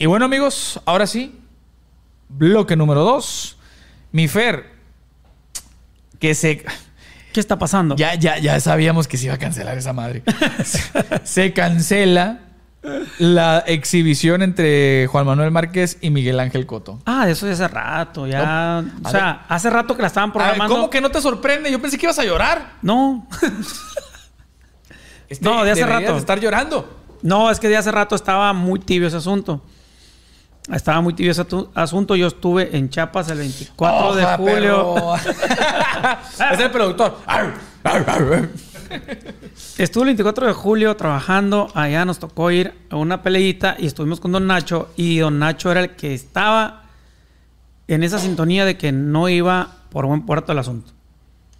Y bueno, amigos, ahora sí, bloque número dos. Mi Fer, que se. ¿Qué está pasando? Ya, ya, ya sabíamos que se iba a cancelar esa madre. se cancela la exhibición entre Juan Manuel Márquez y Miguel Ángel Coto. Ah, eso ya hace rato, ya. o sea, hace rato que la estaban programando. ¿Cómo que no te sorprende? Yo pensé que ibas a llorar. No. Este, no, de hace rato. De estar llorando. No, es que de hace rato estaba muy tibio ese asunto. Estaba muy tibio ese asunto. Yo estuve en Chiapas el 24 de julio. es el productor. Estuve el 24 de julio trabajando. Allá nos tocó ir a una peleita y estuvimos con Don Nacho. Y Don Nacho era el que estaba en esa sintonía de que no iba por buen puerto el asunto.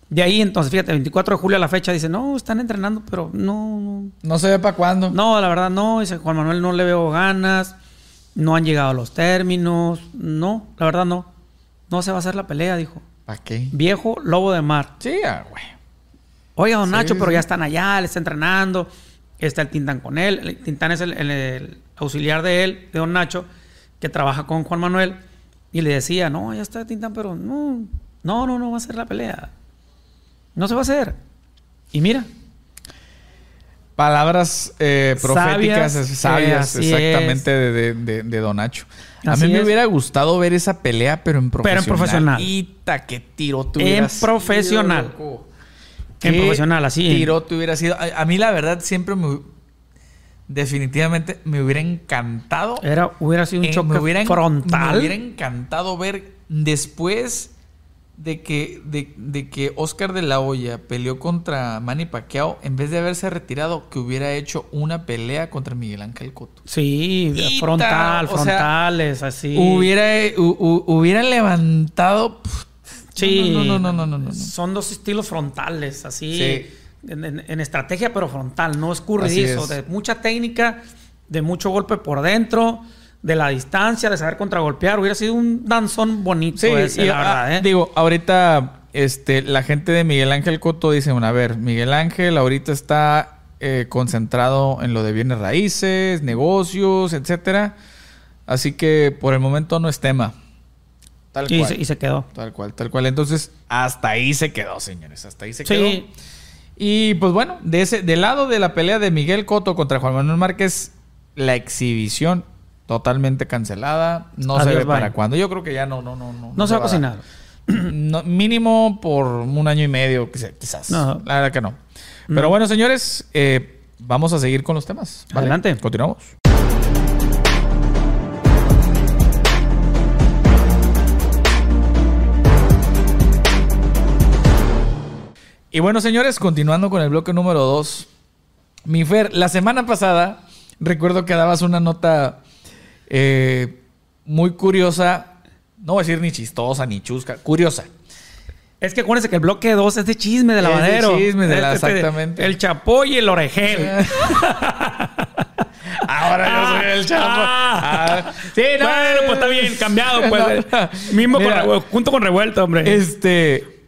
De ahí, entonces, fíjate, el 24 de julio a la fecha dice, no, están entrenando, pero no. No, se ve para cuándo. No, la verdad no. Dice Juan Manuel, no le veo ganas. No han llegado a los términos. No, la verdad no. No se va a hacer la pelea, dijo. ¿Para qué? Viejo lobo de mar. Sí, ah, güey. Oiga, don Nacho, pero ya están allá, le está entrenando. Está el Tintán con él. El Tintán es el, auxiliar de él, de don Nacho, que trabaja con Juan Manuel. Y le decía, no, ya está Tintán, pero no, no, no, no va a ser la pelea. No se va a hacer. Y mira, Palabras eh, proféticas, sabias, exactamente de, de, Don Nacho. A mí me hubiera gustado ver esa pelea, pero en profesional. Pero en profesional. qué tiro tú En profesional. en profesional, así. tiro te hubiera sido. A, mí, la verdad, siempre me. Definitivamente me hubiera encantado. Era, hubiera sido un eh, choque frontal. Me hubiera encantado ver después de que, de, que Oscar de la Hoya peleó contra Manny Pacquiao, en vez de haberse retirado, que hubiera hecho una pelea contra Miguel Ángel Cotto. Sí, frontal, frontales, así. Hubiera, hubiera levantado. sí, no no, no, no, no, Son dos estilos frontales, así. En, estrategia, pero frontal, no escurridizo, de mucha técnica, de mucho golpe por dentro de la distancia, de saber contragolpear. Hubiera sido un danzón bonito sí, ese, la verdad, ¿eh? Digo, ahorita este, la gente de Miguel Ángel Coto dice, bueno, a ver, Miguel Ángel ahorita está eh, concentrado en lo de bienes raíces, negocios, etcétera. Así que por el momento no es tema. Tal y cual. Se, y se quedó. Tal cual, tal cual. Entonces, hasta ahí se quedó, señores. Hasta ahí se quedó. Y pues bueno, de ese, del lado de la pelea de Miguel Coto contra Juan Manuel Márquez, la exhibición totalmente cancelada. No se ve para cuándo. Yo creo que ya no, no, no, no. No, se, va a cocinar. mínimo por un año y medio, quizás. La verdad que no. Pero bueno, señores, eh, vamos a seguir con los temas. Adelante. Continuamos. Y bueno, señores, continuando con el bloque número 2. Mi Fer, la semana pasada recuerdo que dabas una nota eh, muy curiosa, no voy a decir ni chistosa ni chusca, curiosa. Es que acuérdense que el bloque 2 es de chisme de lavadero. Es chisme de la, este, exactamente. El chapo y el orejel. Ahora yo soy el chapo. Ah. Ah. Sí, no. Bueno, pues está bien, cambiado, pues. Mismo junto con revuelto, hombre. Este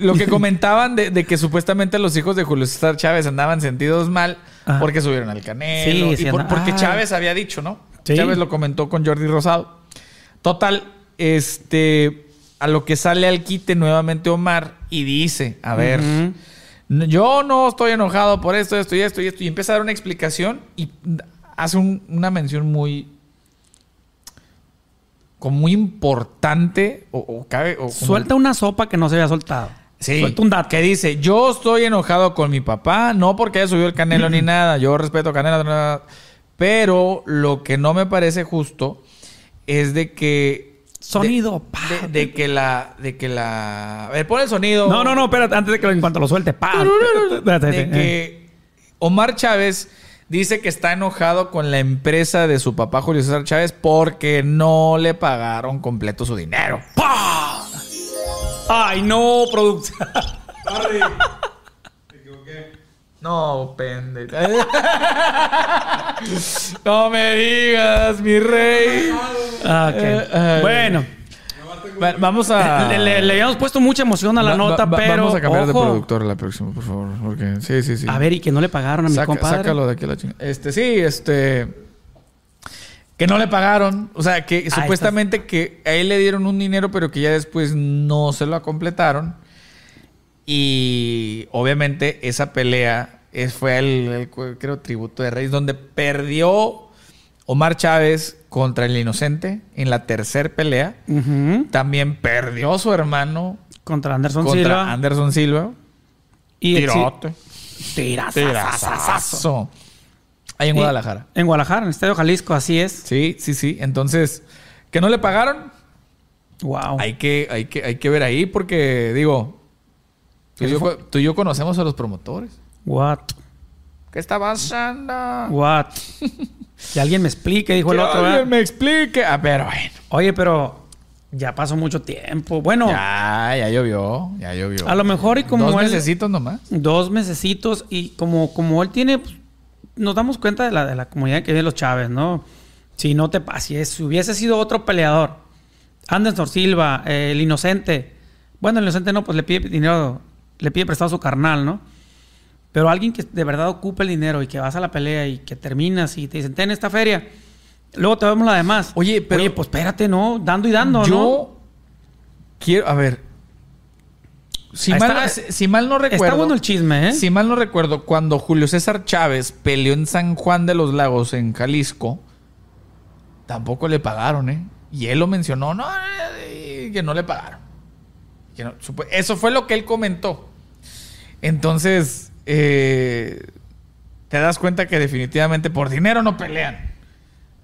lo que comentaban de, que supuestamente los hijos de Julio César Chávez andaban sentidos mal porque subieron al canelo. y porque Chávez había dicho, ¿no? Chávez lo comentó con Jordi Rosado. Total, este, a lo que sale al quite nuevamente Omar y dice, a ver, yo no estoy enojado por esto, esto y esto y esto. Y empieza a dar una explicación y hace una mención muy, como muy importante o, cabe... Suelta una sopa que no se había soltado. Sí, Suelta un dato. que dice, yo estoy enojado con mi papá, no porque haya subido el canelo ni nada, yo respeto canelo, nada pero lo que no me parece justo es de que Sonido, de, de, que la. De que la. A ver, pon el sonido. No, no, no, espérate, antes de que en cuanto lo suelte, pa. de que Omar Chávez dice que está enojado con la empresa de su papá Julio César Chávez porque no le pagaron completo su dinero. ¡Pah! Ay, no, producción. No, pendejo. no me digas, mi rey. Ah, eh, bueno. Vamos a. Le, habíamos puesto mucha emoción a la nota, pero. Vamos a cambiar de productor la próxima, por favor. Porque... Sí, sí, sí. A ver, y que no le pagaron a mi compadre. Sácalo de aquí la chingada. Este, sí, este. Que no le pagaron. O sea, que supuestamente que a él le dieron un dinero, pero que ya después no se lo completaron. Y obviamente esa pelea fue el, creo, tributo de Reyes, donde perdió Omar Chávez contra el Inocente en la tercera pelea. También perdió su hermano contra Anderson contra Silva. Anderson Silva. Y Tirote. Tirazazazo. Ahí en Guadalajara. En Guadalajara, en el Estadio Jalisco, así es. Sí, sí, sí. Entonces, ¿que no le pagaron? Wow. Hay que, hay que, hay que ver ahí porque, digo, tú y, yo, conocemos a los promotores. What? ¿Qué está pasando? What? que alguien me explique, dijo el otro. Que alguien me explique. Ah, pero bueno. Oye, pero ya pasó mucho tiempo. Bueno. Ya, ya llovió. Ya llovió. A lo mejor y como Dos mesecitos nomás. Dos mesecitos y como, como él tiene... Pues, nos damos cuenta de la, de la comunidad que vive los Chávez, ¿no? Si no te pases, si hubiese sido otro peleador, Anderson Silva, eh, el inocente, bueno, el inocente no, pues le pide dinero, le pide prestado a su carnal, ¿no? Pero alguien que de verdad ocupe el dinero y que vas a la pelea y que terminas y te dicen, ten esta feria, luego te vemos la demás. Oye, pero. Oye, pues espérate, ¿no? Dando y dando, yo ¿no? Quiero, a ver, si, mal, si, mal, no recuerdo. Está bueno el chisme, ¿eh? Si mal no recuerdo, cuando Julio César Chávez peleó en San Juan de los Lagos, en Jalisco, tampoco le pagaron, ¿eh? Y él lo mencionó, no, que no le pagaron. eso fue lo que él comentó. Entonces, eh, te das cuenta que definitivamente por dinero no pelean.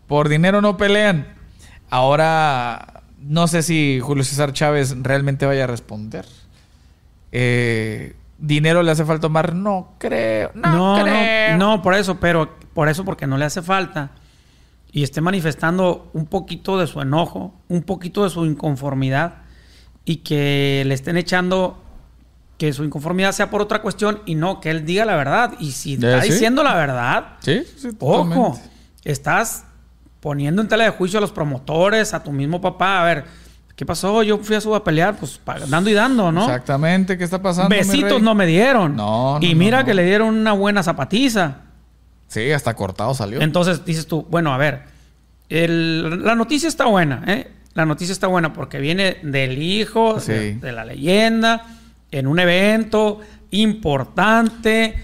Por dinero no pelean. Ahora, no sé si Julio César Chávez realmente vaya a responder. Eh, ¿Dinero le hace falta Omar? No creo. No, no, no, por eso, pero por eso, porque no le hace falta. Y esté manifestando un poquito de su enojo, un poquito de su inconformidad. Y que le estén echando que su inconformidad sea por otra cuestión y no que él diga la verdad. Y si está diciendo la verdad, ¿Sí? ojo, estás poniendo en tela de juicio a los promotores, a tu mismo papá. A ver, ¿Qué pasó? Yo fui a su a pelear, pues dando y dando, ¿no? Exactamente, ¿qué está pasando? Besitos no me dieron. No, no Y mira que le dieron una buena zapatiza. Sí, hasta cortado salió. Entonces dices tú, bueno, a ver, la noticia está buena, ¿eh? La noticia está buena porque viene del hijo de, la leyenda, en un evento importante,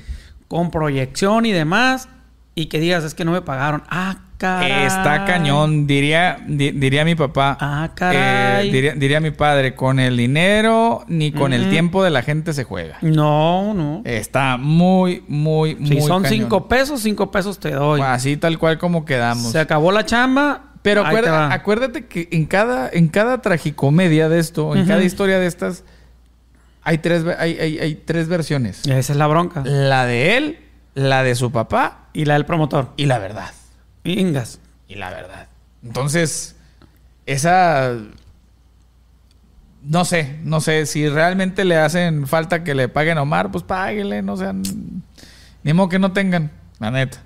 con proyección y demás, y que digas, es que no me pagaron. Ah, Está cañón, diría, diría mi papá. Ah, eh, caray. diría, mi padre, con el dinero ni con el tiempo de la gente se juega. No, no. Está muy, muy, muy. Si son cinco pesos, cinco pesos te doy. Así tal cual como quedamos. Se acabó la chamba. Pero acuérdate, que en cada, en cada tragicomedia de esto, en cada historia de estas, hay tres, hay, hay tres versiones. Esa es la bronca. La de él, la de su papá. Y la del promotor. Y la verdad. Ingas. Y la verdad. Entonces, esa. No sé, no sé. Si realmente le hacen falta que le paguen a Omar, pues páguenle, no sean. Ni modo que no tengan, la neta.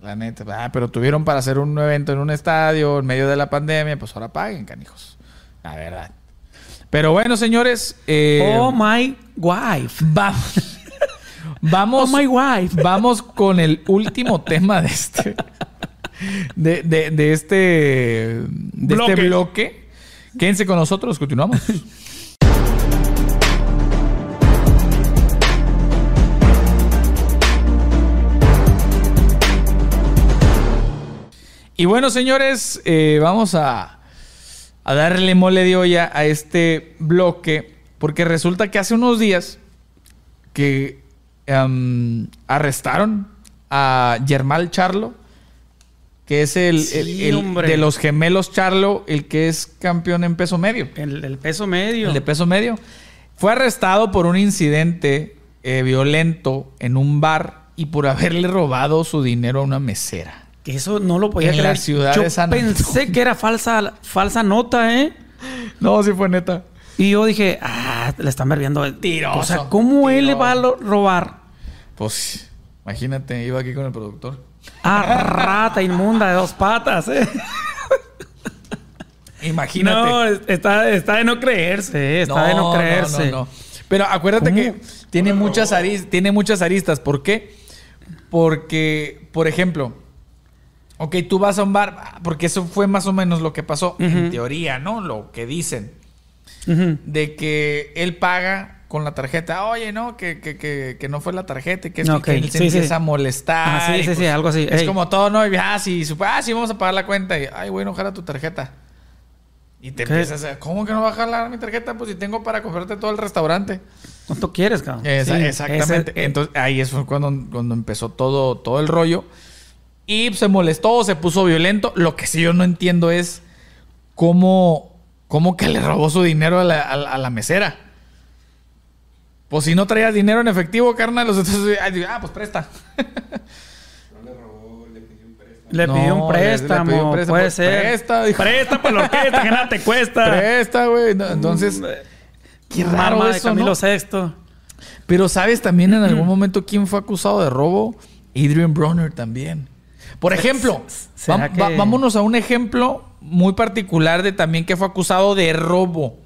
La neta. Ah, pero tuvieron para hacer un evento en un estadio en medio de la pandemia, pues ahora paguen, canijos. La verdad. Pero bueno, señores. Eh, oh my wife. Vamos. Vamos. Oh my wife. Vamos con el último tema de este de, de, este, de este bloque. este bloque. Quédense con nosotros, continuamos. Y bueno, señores, eh, vamos a, a, darle mole de olla a este bloque, porque resulta que hace unos días que em, arrestaron a Germán Charlo, que es el, de los gemelos Charlo, el que es campeón en peso medio. El, peso medio. El de peso medio. Fue arrestado por un incidente eh, violento en un bar y por haberle robado su dinero a una mesera. Que eso no lo podía en creer. la ciudad yo de San pensé que era falsa, falsa nota, ¿eh? No, sí fue neta. Y yo dije, ah, le están verbiendo el tiro. O sea, ¿cómo él le va a robar? Pues, imagínate, iba aquí con el productor. Ah, rata inmunda de dos patas, ¿eh? Imagínate. No, está, está de no creerse, ¿eh? está de no creerse. No, Pero acuérdate que tiene muchas, aristas, tiene muchas aristas. ¿Por qué? Porque, por ejemplo, Ok, tú vas a un bar, porque eso fue más o menos lo que pasó, en teoría, ¿no? Lo que dicen. De que él paga con la tarjeta. Oye, no, que, que, que, que no fue la tarjeta, que, es que él se empieza a molestar. sí, sí, sí, pues algo así. Es como todo, ¿no? Y, ah, sí, ah, sí, vamos a pagar la cuenta. Y, ay, güey, no jala tu tarjeta. Y te empiezas a, ¿cómo que no va a jalar mi tarjeta? Pues si tengo para comprarte todo el restaurante. ¿Cuánto quieres, cabrón? exactamente. Entonces, ahí es cuando, cuando empezó todo, todo el rollo. Y se molestó, se puso violento. Lo que sí yo no entiendo es cómo, cómo que le robó su dinero a la, a, la mesera. Pues si no traías dinero en efectivo, carnal, los otros, ah, pues presta. Le pidió un préstamo, le, pidió un préstamo puede ser. Presta, dijo. Presta por la orquesta, que nada te cuesta. Presta, güey. entonces, mm, qué raro eso, de Camilo. Pero ¿sabes también en algún momento quién fue acusado de robo? Adrian Bronner también. Por ejemplo, vámonos a un ejemplo muy particular de también que fue acusado de robo.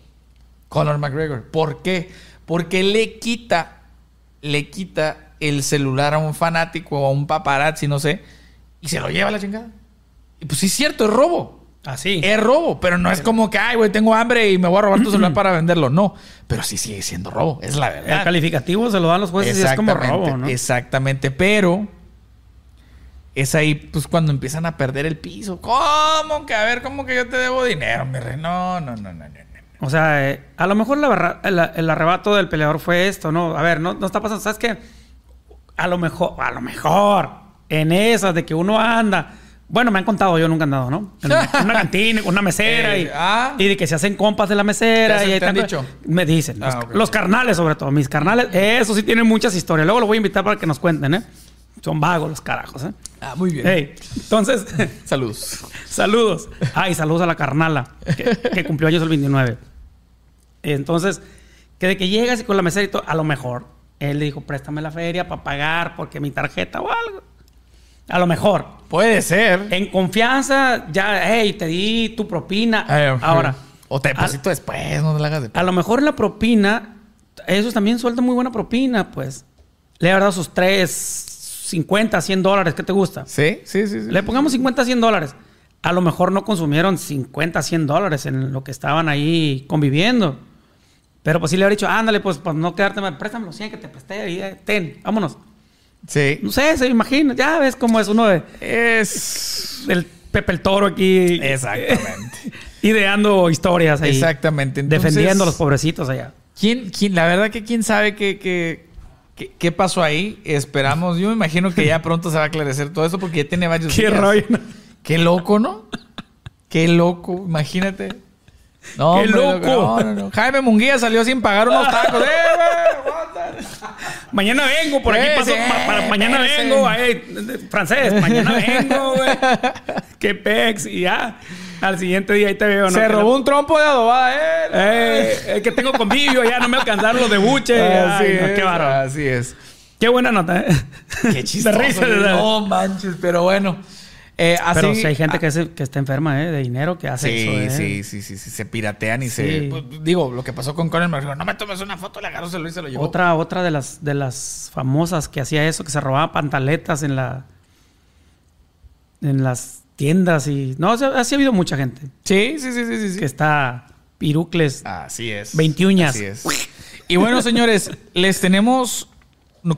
Conor McGregor. ¿Por qué? Porque le quita, le quita el celular a un fanático o a un paparazzi, no sé, y se lo lleva a la chingada. Y pues sí es cierto, es robo. Así. es robo, pero no es como que, ay, güey, tengo hambre y me voy a robar tu celular para venderlo. No, pero sí sigue siendo robo, es la verdad. El calificativo se lo dan los jueces y es como robo, ¿no? Exactamente, pero es ahí pues cuando empiezan a perder el piso. ¿Cómo que? A ver, ¿cómo que yo te debo dinero, mi rey? No, no, no, no, no. O sea, eh, a lo mejor el, arrebato del peleador fue esto, ¿no? A ver, no, no está pasando. ¿Sabes qué? A lo mejor, a lo mejor, en esas de que uno anda. Bueno, me han contado, yo nunca he andado, ¿no? En una cantina, una mesera y, ah. y, de que se hacen compas de la mesera. y te han dicho? Me dicen. los, ah, los, carnales, sobre todo. Mis carnales, eso sí tienen muchas historias. Luego los voy a invitar para que nos cuenten, ¿eh? Son vagos los carajos, ¿eh? Ah, muy bien. entonces. saludos. saludos. Ay, saludos a la carnala, que, cumplió años el 29. Entonces, que de que llegas y con la mesera y todo, a lo mejor él le dijo, préstame la feria para pagar porque mi tarjeta o algo. A lo mejor. Puede ser. En confianza, ya, hey, te di tu propina. Ahora. O te deposito después, no te la hagas de A lo mejor la propina, esos también sueltan muy buena propina, pues. Le ha dado sus tres 50, 100 dólares, ¿qué te gusta? Sí, sí, sí. Le pongamos 50, 100 dólares. A lo mejor no consumieron 50, 100 dólares en lo que estaban ahí conviviendo. Pero pues sí le habría dicho, ándale, pues para no quedarte mal, préstame los 100 que te presté y eh, ten, vámonos. Sí. No sé, se imagina, ya ves cómo es uno de... Es... El Pepe el Toro aquí. Exactamente. ideando historias ahí. Exactamente. defendiendo a los pobrecitos allá. ¿Quién, quién, la verdad que quién sabe que, que ¿Qué, pasó ahí? Esperamos. Yo me imagino que ya pronto se va a aclarecer todo eso porque ya tiene varios Qué rollo. Qué loco, ¿no? Qué loco. Imagínate. No, ¡Qué loco! Jaime Munguía salió sin pagar unos tacos. ¡Eh, mañana vengo, por aquí paso. mañana vengo, francés. Mañana vengo, güey. ¡Qué pex! Y ya. Al siguiente día ahí te veo. Se robó un trompo de adobada, eh. eh el que tengo convivio, ya no me alcanzaron los de buche. Así es, qué barato. Así es. Qué buena nota, eh. Qué chistoso. Risa, no manches, pero bueno. Eh, así, pero si hay gente que, que, está enferma ¿eh? de dinero que hace sí, eso. ¿eh? Sí, sí, sí, sí, se piratean y se. Pues, digo, lo que pasó con Conor McGregor, no me tomes una foto, le agarró, se lo se lo llevó. Otra, otra de las, de las famosas que hacía eso, que se robaba pantaletas en la. en las tiendas y... No, así ha habido mucha gente. Sí, sí, sí, sí, sí. Que está pirucles. Así es. Veintiuñas. Así es. Y bueno, señores, les tenemos...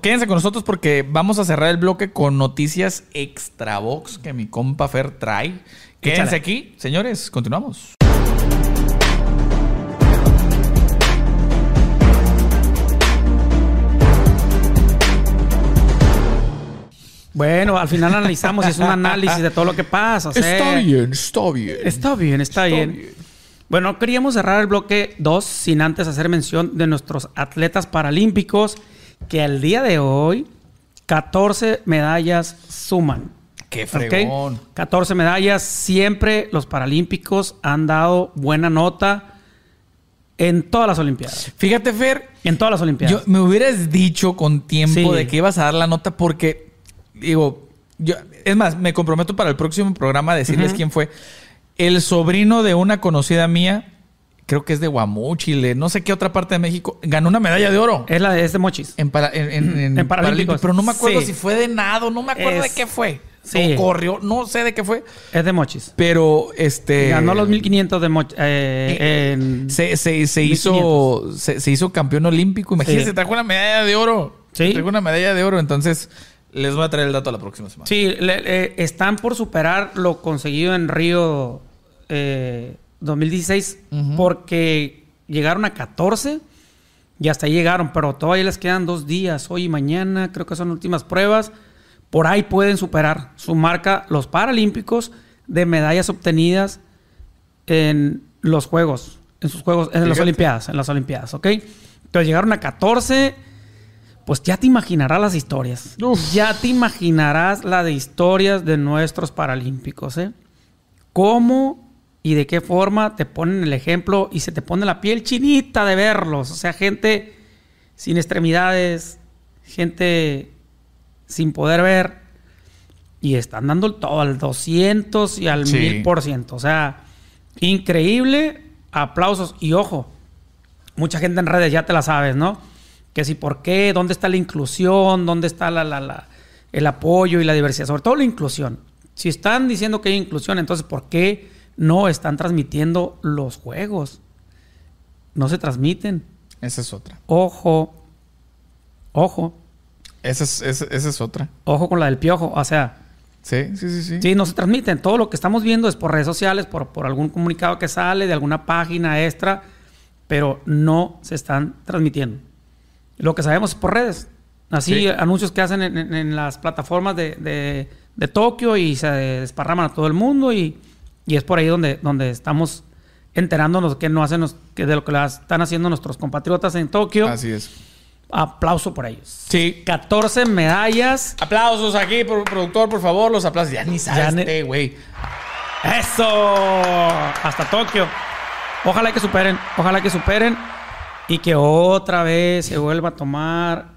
Quédense con nosotros porque vamos a cerrar el bloque con noticias extra box que mi compa Fer trae. Quédense aquí, señores, continuamos. Bueno, al final analizamos y es un análisis de todo lo que pasa. está bien, está bien. Está bien, está, bien. Bueno, queríamos cerrar el bloque 2 sin antes hacer mención de nuestros atletas paralímpicos que al día de hoy 14 medallas suman. Qué fregón. 14 medallas. Siempre los paralímpicos han dado buena nota en todas las Olimpiadas. Fíjate, Fer. En todas las Olimpiadas. Yo, me hubieras dicho con tiempo de que ibas a dar la nota porque digo, yo, es más, me comprometo para el próximo programa a decirles quién fue. El sobrino de una conocida mía, creo que es de Guamúchil, no sé qué otra parte de México, ganó una medalla de oro. Es la de, este Mochis. En, para, en, en, Paralímpicos. Pero no me acuerdo si fue de nado, no me acuerdo de qué fue. Sí. O corrió, no sé de qué fue. Es de Mochis. Pero este. Ganó los 1500 de Mochis. Eh, se, se, se hizo, se, hizo campeón olímpico. Imagínense, trajo una medalla de oro. Sí. Trajo una medalla de oro. Entonces, les voy a traer el dato la próxima semana. Sí, están por superar lo conseguido en Río 2016 eh, porque llegaron a 14 y hasta ahí llegaron, pero todavía les quedan dos días, hoy y mañana, creo que son últimas pruebas. Por ahí pueden superar su marca los Paralímpicos de medallas obtenidas en los Juegos, en sus Juegos, en las Olimpiadas, en las Olimpiadas, ¿ok? Entonces llegaron a 14, pues ya te imaginarás las historias. Ya te imaginarás la de historias de nuestros Paralímpicos, ¿eh? Cómo y de qué forma te ponen el ejemplo y se te pone la piel chinita de verlos. O sea, gente sin extremidades, gente sin poder ver y están dando todo al 200 y al 1000%. O sea, increíble, aplausos y ojo, mucha gente en redes ya te la sabes, ¿no? Que si por qué, dónde está la inclusión, dónde está la, la, el apoyo y la diversidad, sobre todo la inclusión. Si están diciendo que hay inclusión, entonces ¿por qué? no están transmitiendo los juegos. No se transmiten. Esa es otra. Ojo. Ojo. Esa es, esa, es otra. Ojo con la del piojo. O sea. Sí, sí, sí, sí. Sí, no se transmiten. Todo lo que estamos viendo es por redes sociales, por, por algún comunicado que sale, de alguna página extra, pero no se están transmitiendo. Lo que sabemos es por redes. Así, anuncios que hacen en, las plataformas de, de, de, Tokio y se desparraman a todo el mundo y y es por ahí donde, donde estamos enterándonos que no hacen que de lo que están haciendo nuestros compatriotas en Tokio. Así es. Aplauso por ellos. Sí. 14 medallas. Aplausos aquí, productor, por favor, los aplausos. Ya ni sabes, güey. Eso. Hasta Tokio. Ojalá que superen, ojalá que superen y que otra vez se vuelva a tomar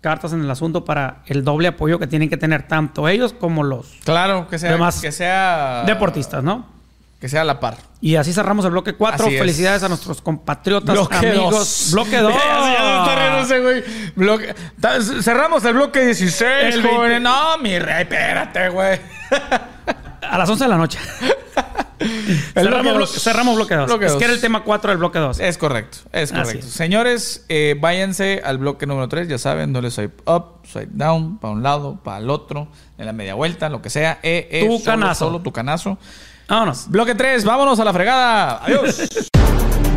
cartas en el asunto para el doble apoyo que tienen que tener tanto ellos como los claro que sea demás que sea deportistas, ¿no? Que sea a la par. Y así cerramos el bloque 4. Felicidades a nuestros compatriotas, amigos. Bloque 2. Cerramos el bloque 16, No, mi rey, espérate, güey. a las 11 de la noche. cerramos, bloque 2. Es que era el tema 4 del bloque 2. Es correcto, es correcto. Señores, eh, váyanse al bloque número 3. Ya saben, no les swipe up, swipe down, para un lado, para el otro, en la media vuelta, lo que sea. Eh, eh, tu canazo. Solo tu canazo. Vámonos. Bloque 3, vámonos a la fregada. Adiós.